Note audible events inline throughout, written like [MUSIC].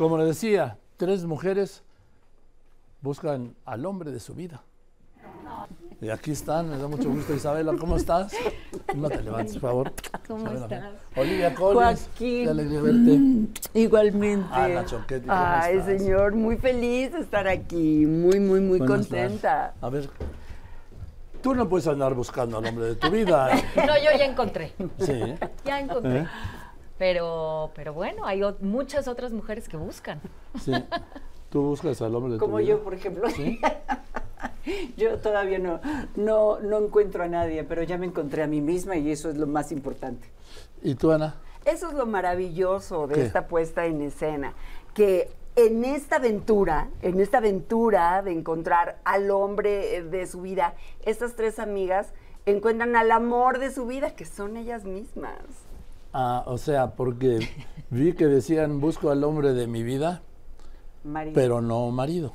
Como le decía, tres mujeres buscan al hombre de su vida. Y aquí están, me da mucho gusto, Isabela, ¿cómo estás? No te levantes, por favor. ¿Cómo estás? Olivia Collins, Joaquín. qué alegría verte. Igualmente. Ana Choquetti, ¿cómo Ay, estás? señor, muy feliz de estar aquí, muy, muy, muy Buenas contenta. tardes. A ver, tú no puedes andar buscando al hombre de tu vida. [LAUGHS] No, yo ya encontré. Sí. Ya encontré. ¿Eh? Pero, pero bueno, hay muchas otras mujeres que buscan. sí. Tú buscas al hombre de tu Como vida. yo, por ejemplo. [LAUGHS] yo todavía no, no, no encuentro a nadie, pero ya me encontré a mí misma y eso es lo más importante. ¿Y tú, Ana? Eso es lo maravilloso de ¿Qué? esta puesta en escena, que en esta aventura, en esta aventura de encontrar al hombre eh, de su vida, estas tres amigas encuentran al amor de su vida, que son ellas mismas. Ah, o sea, porque vi que decían busco al hombre de mi vida, Marido. pero no marido.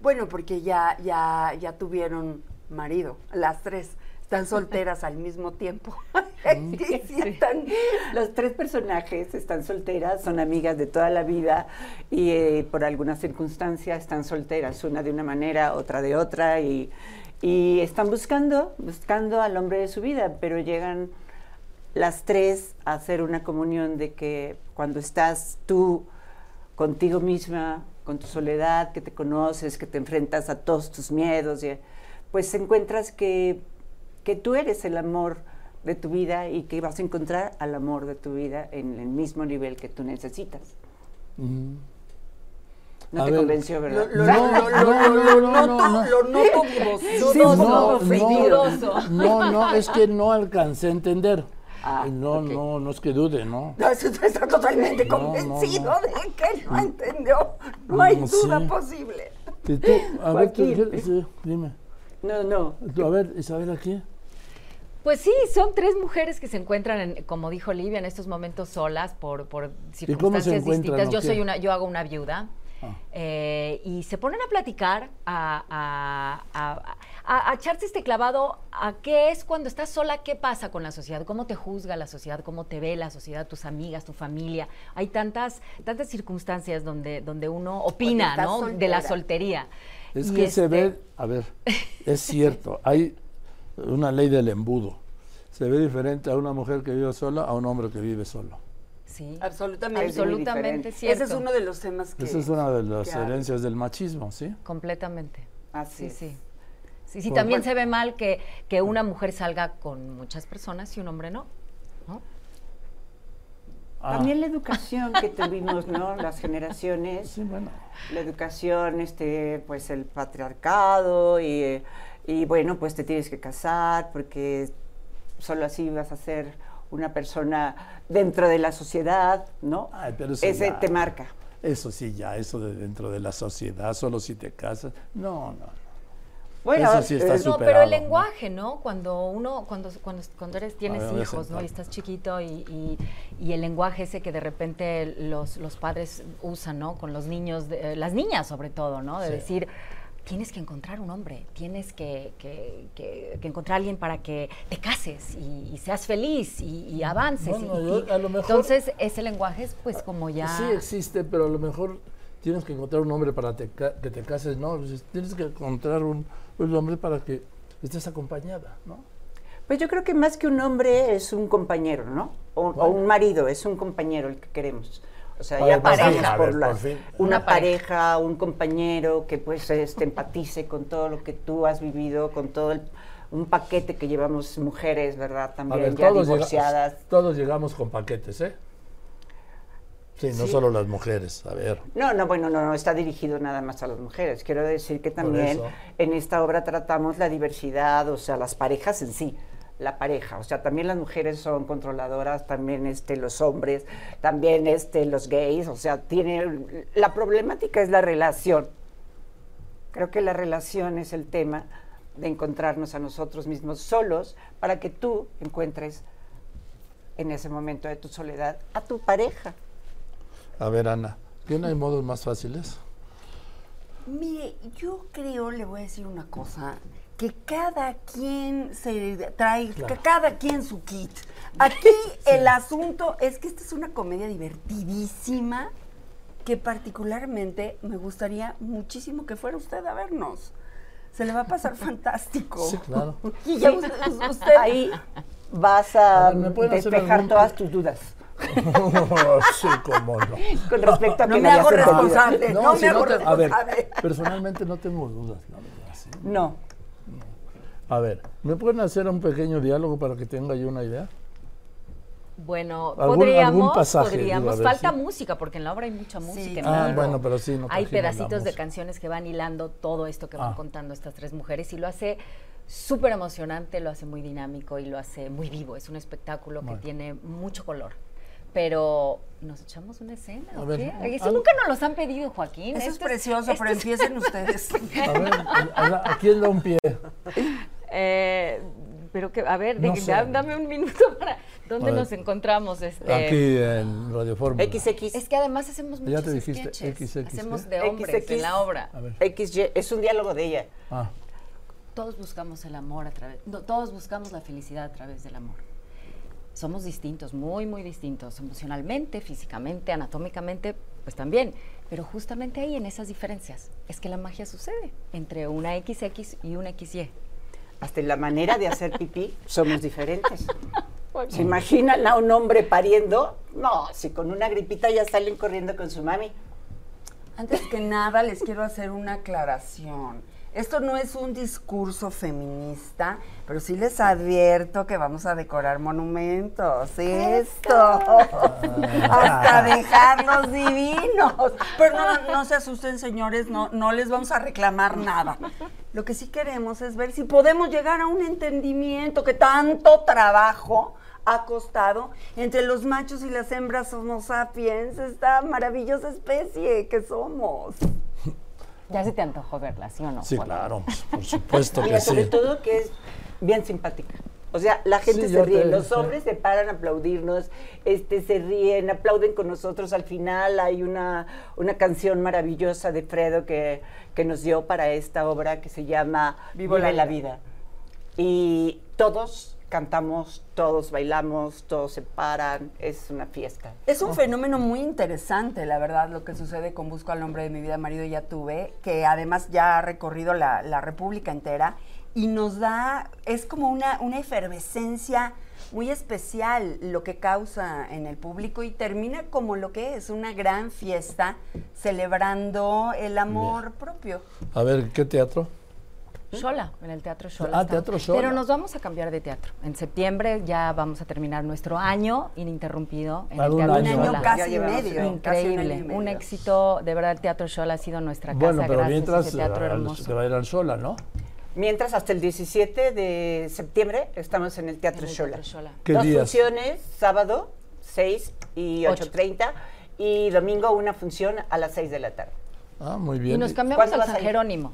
Bueno, porque ya, ya, ya tuvieron marido, las tres. Están solteras al mismo tiempo. [LAUGHS] [LAUGHS] Sí, sí, están- los tres personajes están solteras, son amigas de toda la vida y eh, por alguna circunstancia están solteras, una de una manera, otra de otra, y, y están buscando, buscando al hombre de su vida, pero llegan las tres a hacer una comunión de que cuando estás tú contigo misma, con tu soledad, que te conoces, que te enfrentas a todos tus miedos, y, pues encuentras que, que tú eres el amor de tu vida y que vas a encontrar al amor de tu vida en el mismo nivel que tú necesitas. Mm. No A te ver. convenció, ¿verdad? No, no, no, no, no, no. Lo noto. Sí, No, no, no, no, es que no alcancé a entender. Ah, no, no, no es que dude, ¿no? Está totalmente No, convencido no. de que no entendió. No hay Mm, duda sí. posible. Y tú, a ver, tú, Joaquín. ¿qué- sí, dime. No, no. Tú, a ver, Isabel, aquí. Pues sí, son tres mujeres que se encuentran, en, como dijo Olivia, en estos momentos solas por, por circunstancias distintas. Yo soy una, yo hago una viuda. Ah. eh, y se ponen a platicar, a, a- a- a- a echarse este clavado a qué es cuando estás sola, qué pasa con la sociedad, cómo te juzga la sociedad, cómo te ve la sociedad, tus amigas, tu familia. Hay tantas, tantas circunstancias donde, donde uno opina, ¿no? De la soltería. Es Y que se este- ve, a ver, es cierto, [LAUGHS] hay una ley del embudo. Se ve diferente a una mujer que vive sola a un hombre que vive solo. Sí. Absolutamente. Absolutamente cierto. Ese es uno de los temas que. Esa es una de las que hay. herencias del machismo, ¿sí? Completamente. Así Sí, es. sí. Sí, sí, también se ve mal que, que una mujer salga con muchas personas y un hombre no. ¿no? Ah, También la educación que tuvimos, ¿no? [LAUGHS] Las generaciones, sí, bueno. la educación, este, pues el patriarcado y, y bueno, pues te tienes que casar porque solo así vas a ser una persona dentro de la sociedad, ¿no? Ay, pero eso Ese ya- te marca. Eso sí, ya, eso de dentro de la sociedad, solo si te casas. No, no. Bueno, Eso sí está eh, No, pero el ¿no? lenguaje, ¿no? Cuando uno, cuando, cuando, cuando eres, tienes ver, hijos, ¿no? Y estás chiquito y, y- y el lenguaje ese que de repente los, los padres usan, ¿no? Con los niños, de- eh, las niñas sobre todo, ¿no? De Sí. decir, tienes que encontrar un hombre, tienes que, que- que- que encontrar a alguien para que te cases y, y seas feliz y, y avances. Bueno, y- yo- y- a lo mejor- entonces, ese lenguaje es pues como ya... Sí existe, pero a lo mejor tienes que encontrar un hombre para te ca- que te cases, no, tienes que encontrar un, un hombre para que estés acompañada, ¿no? Pues yo creo que más que un hombre es un compañero, ¿no? O, un marido, es un compañero el que queremos. O sea, ya ver, por ver, la- una pareja. un compañero que pues este, empatice con todo lo que tú has vivido, con todo el, un paquete que llevamos mujeres, ¿verdad? También ver, ya todos, divorciadas. todos llegamos con paquetes, ¿eh? Sí, no Sí. solo las mujeres, a ver. No, no, bueno, no, no está dirigido nada más a las mujeres. Quiero decir que también en esta obra tratamos la diversidad, o sea, las parejas en sí, la pareja. O sea, también las mujeres son controladoras, también este, los hombres, también este, los gays. O sea, tiene la problemática es la relación. Creo que la relación es el tema de encontrarnos a nosotros mismos solos para que tú encuentres en ese momento de tu soledad a tu pareja. A ver, Ana, ¿qué no hay modos más fáciles? Mire, yo creo, le voy a decir una cosa, que cada quien se trae, Claro. que cada quien su kit. Aquí [LAUGHS] el asunto es que esta es una comedia divertidísima, que particularmente me gustaría muchísimo que fuera usted a vernos. Se le va a pasar [LAUGHS] fantástico. Sí, claro. [LAUGHS] Y ya usted, usted- Ahí vas a, A ver, ¿me pueden hacer despejar algún- todas tus dudas sí, cómo no. con respecto a No que me hago responsable. No, si me hago te- a ver, responsable. personalmente no tengo dudas, la verdad. sí. No. A ver, ¿me pueden hacer un pequeño diálogo para que tenga yo una idea? Bueno, ¿Algún- podríamos, algún pasaje, podríamos. digo, Falta sí. música, porque en la obra hay mucha música. Ah, bueno, pero sí, no Hay pedacitos de canciones que van hilando todo esto que van Ah. contando estas tres mujeres y lo hace súper emocionante, lo hace muy dinámico y lo hace muy vivo. Es un espectáculo que tiene mucho color. Pero, ¿nos echamos una escena? A o ver, qué? Eso nunca nos los han pedido, Joaquín. Eso es precioso, pero es- empiecen ustedes. [LAUGHS] A ver, a, a- ¿a quién da un pie? [LAUGHS] Eh, pero que, a ver, No de- sé. da- dame un minuto [LAUGHS] para. ¿Dónde nos encontramos? Este, Aquí en Radio Fórmula. XX. Es que además hacemos Ya muchos te dijiste, sketches. XX, hacemos de hombres XX. en la obra. A ver. XY, es un diálogo de ella. Ah, Todos buscamos el amor a través, no, todos buscamos la felicidad a través del amor. Somos distintos, muy, muy distintos, emocionalmente, físicamente, anatómicamente, pues también. Pero justamente ahí, en esas diferencias, es que la magia sucede entre una XX y una XY. Hasta en la manera de hacer pipí somos diferentes. [LAUGHS] ¿Se imaginan a un hombre pariendo? No, si con una gripita ya salen corriendo con su mami. Antes que nada, les quiero hacer una aclaración. Esto no es un discurso feminista, pero sí les advierto que vamos a decorar monumentos. Esto. Hasta dejarlos divinos. Pero no, no se asusten, señores, no, no les vamos a reclamar nada. Lo que sí queremos es ver si podemos llegar a un entendimiento que tanto trabajo ha costado entre los machos y las hembras Homo sapiens, esta maravillosa especie que somos. [LAUGHS] Ya se te antojó verla, ¿sí o no? sí, claro, pues, por supuesto [LAUGHS] Mira, que sobre sí. todo que es bien simpática. O sea, la gente Sí, se ríe, te- los sí. hombres se paran a aplaudirnos, este, se ríen, aplauden con nosotros. Al final hay una, una canción maravillosa de Fredo que, que nos dio para esta obra que se llama Vivo Vive la la vida. Y todos cantamos, todos bailamos, todos se paran, es una fiesta. Es un fenómeno muy interesante, la verdad, lo que sucede con Busco al hombre de mi vida, marido ya tuve, que además ya ha recorrido la, la República entera y nos da, es como una, una efervescencia muy especial lo que causa en el público y termina como lo que es, una gran fiesta celebrando el amor propio. A ver, ¿qué teatro? Shola, en el Teatro Shola. Ah, estamos. Teatro Xola. Pero nos vamos a cambiar de teatro. En septiembre ya vamos a terminar nuestro año ininterrumpido en el un Teatro año. Un año casi medio. un casi un año y Increíble, un éxito, de verdad el Teatro Shola ha sido nuestra casa, Bueno, pero gracias mientras ese teatro eh, hermoso. te va a ir al sola, ¿no? Mientras hasta el 17 de septiembre estamos en el Teatro En el. Teatro. ¿Qué Dos días? funciones, sábado 6 y Ocho. 8.30 y domingo una función a las 6 de la tarde. Ah, muy bien. Y nos cambiamos ¿Cuándo al San? Jerónimo.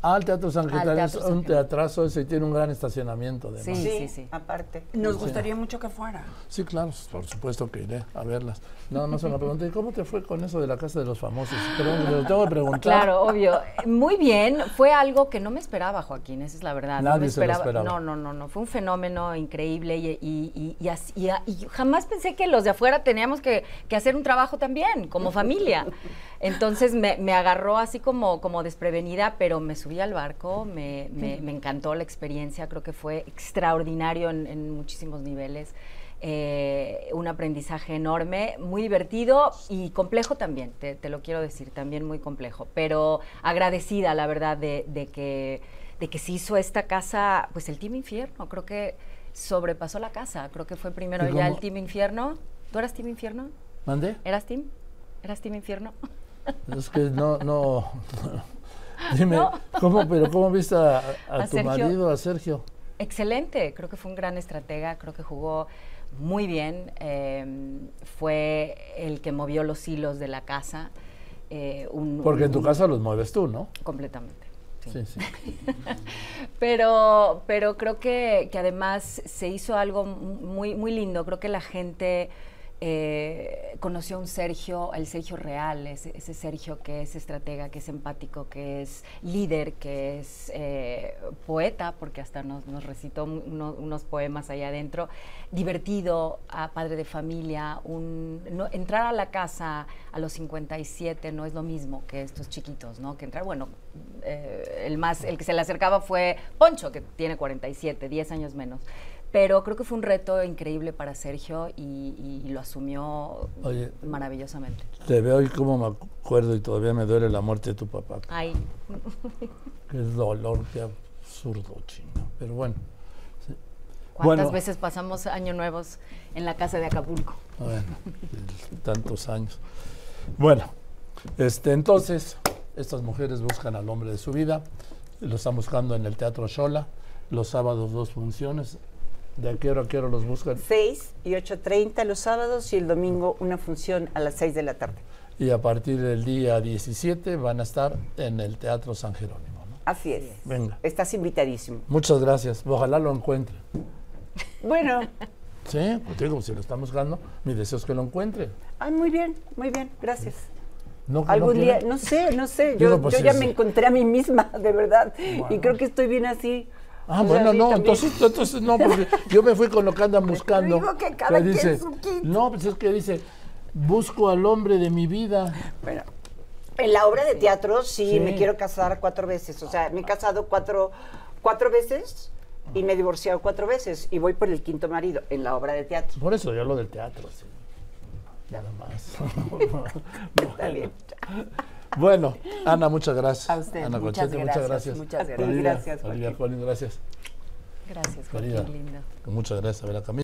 Ah, el Teatro San Al Teatro San un Jerónimo. teatrazo ese y tiene un gran estacionamiento además. Sí, sí, sí. aparte. Nos gustaría mucho que fuera. Sí, claro, por supuesto que iré a verlas. Nada más una pregunta, ¿y cómo te fue con eso de la Casa de los Famosos? Perdón, te lo tengo que preguntar. Claro, obvio. Muy bien. Fue algo que no me esperaba, Joaquín, esa es la verdad. no Nadie me se lo esperaba. esperaba. No, no, no, no. Fue un fenómeno increíble y, y- y- y así- y a- y jamás pensé que los de afuera teníamos que, que hacer un trabajo también, como familia. Entonces me, me agarró así como, como desprevenida, pero me subí al barco, me, me- me encantó la experiencia, creo que fue extraordinario en, en muchísimos niveles. eh, un aprendizaje enorme, muy divertido y complejo también, te, te lo quiero decir, también muy complejo, pero agradecida, la verdad, de, de que, de que se hizo esta casa, pues el Team Infierno, creo que sobrepasó la casa, creo que fue primero ¿Y ya el Team Infierno. ¿Tú eras Team Infierno? ¿Mandé? ¿Eras Team? ¿Eras Team Infierno? [LAUGHS] Es que no, no. [LAUGHS] Dime, No. ¿cómo, pero cómo viste a, a A tu Sergio. marido, a Sergio? Excelente, creo que fue un gran estratega, creo que jugó muy bien, eh, fue el que movió los hilos de la casa. eh, un- Porque en tu casa los mueves tú, ¿no? Completamente. sí. Sí, sí. [LAUGHS] Pero, pero creo que, que además se hizo algo muy, muy lindo. Creo que la gente eh, conoció a un Sergio, el Sergio real, ese, ese, Sergio que es estratega, que es empático, que es líder, que es eh, poeta, porque hasta nos, nos recitó uno, unos poemas allá adentro, divertido, a padre de familia, un, no, entrar a la casa a los 57 no es lo mismo que estos chiquitos, ¿no? Que entrar, bueno, eh, el más, el que se le acercaba fue Poncho, que tiene 47, 10 años menos. Pero creo que fue un reto increíble para Sergio y, y lo asumió Oye, maravillosamente. Te veo y como me acuerdo y todavía me duele la muerte de tu papá. Ay. [LAUGHS] Qué dolor, qué absurdo, chino. Pero bueno. sí. ¿Cuántas Bueno. veces pasamos años nuevos en la casa de Acapulco? Bueno, tantos años. Bueno, este, entonces, estas mujeres buscan al hombre de su vida. Lo están buscando en el Teatro Shola. Los sábados dos funciones. ¿De a qué hora a qué hora los buscan? 6 y 8.30 los sábados y el domingo una función a las 6 de la tarde. Y a partir del día 17 van a estar en el Teatro San Jerónimo. ¿no? Así es. Venga. Estás invitadísimo. Muchas gracias. Ojalá lo encuentre. Bueno, Sí, pues digo, si lo están buscando, mi deseo es que lo encuentre. ay, muy bien, muy bien, gracias. No, que no Algún día, no sé, no sé, Digo, yo, pues, yo sí, ya sí. me encontré a mí misma, de verdad, y Wow. creo que estoy bien así. Ah, bueno, no, entonces, entonces no, porque [LAUGHS] yo me fui con lo que andan buscando. digo que cada quien dice, su kit. no, pues es que dice, busco al hombre de mi vida. Bueno, en la obra de teatro sí, Sí. me quiero casar cuatro veces, o sea, me he casado cuatro, cuatro veces y me he divorciado cuatro veces y voy por el quinto marido en la obra de teatro. Por eso yo lo del teatro, sí. Nada más. [LAUGHS] Está bien. [LAUGHS] Bueno, Ana, muchas gracias. A usted, Ana muchas Conchete, gracias, muchas gracias. muchas A gracias. Olivia, gracias, Olivia Joaquín. Gracias. Gracias. Joaquín, lindo. Muchas gracias, Abela Camilo.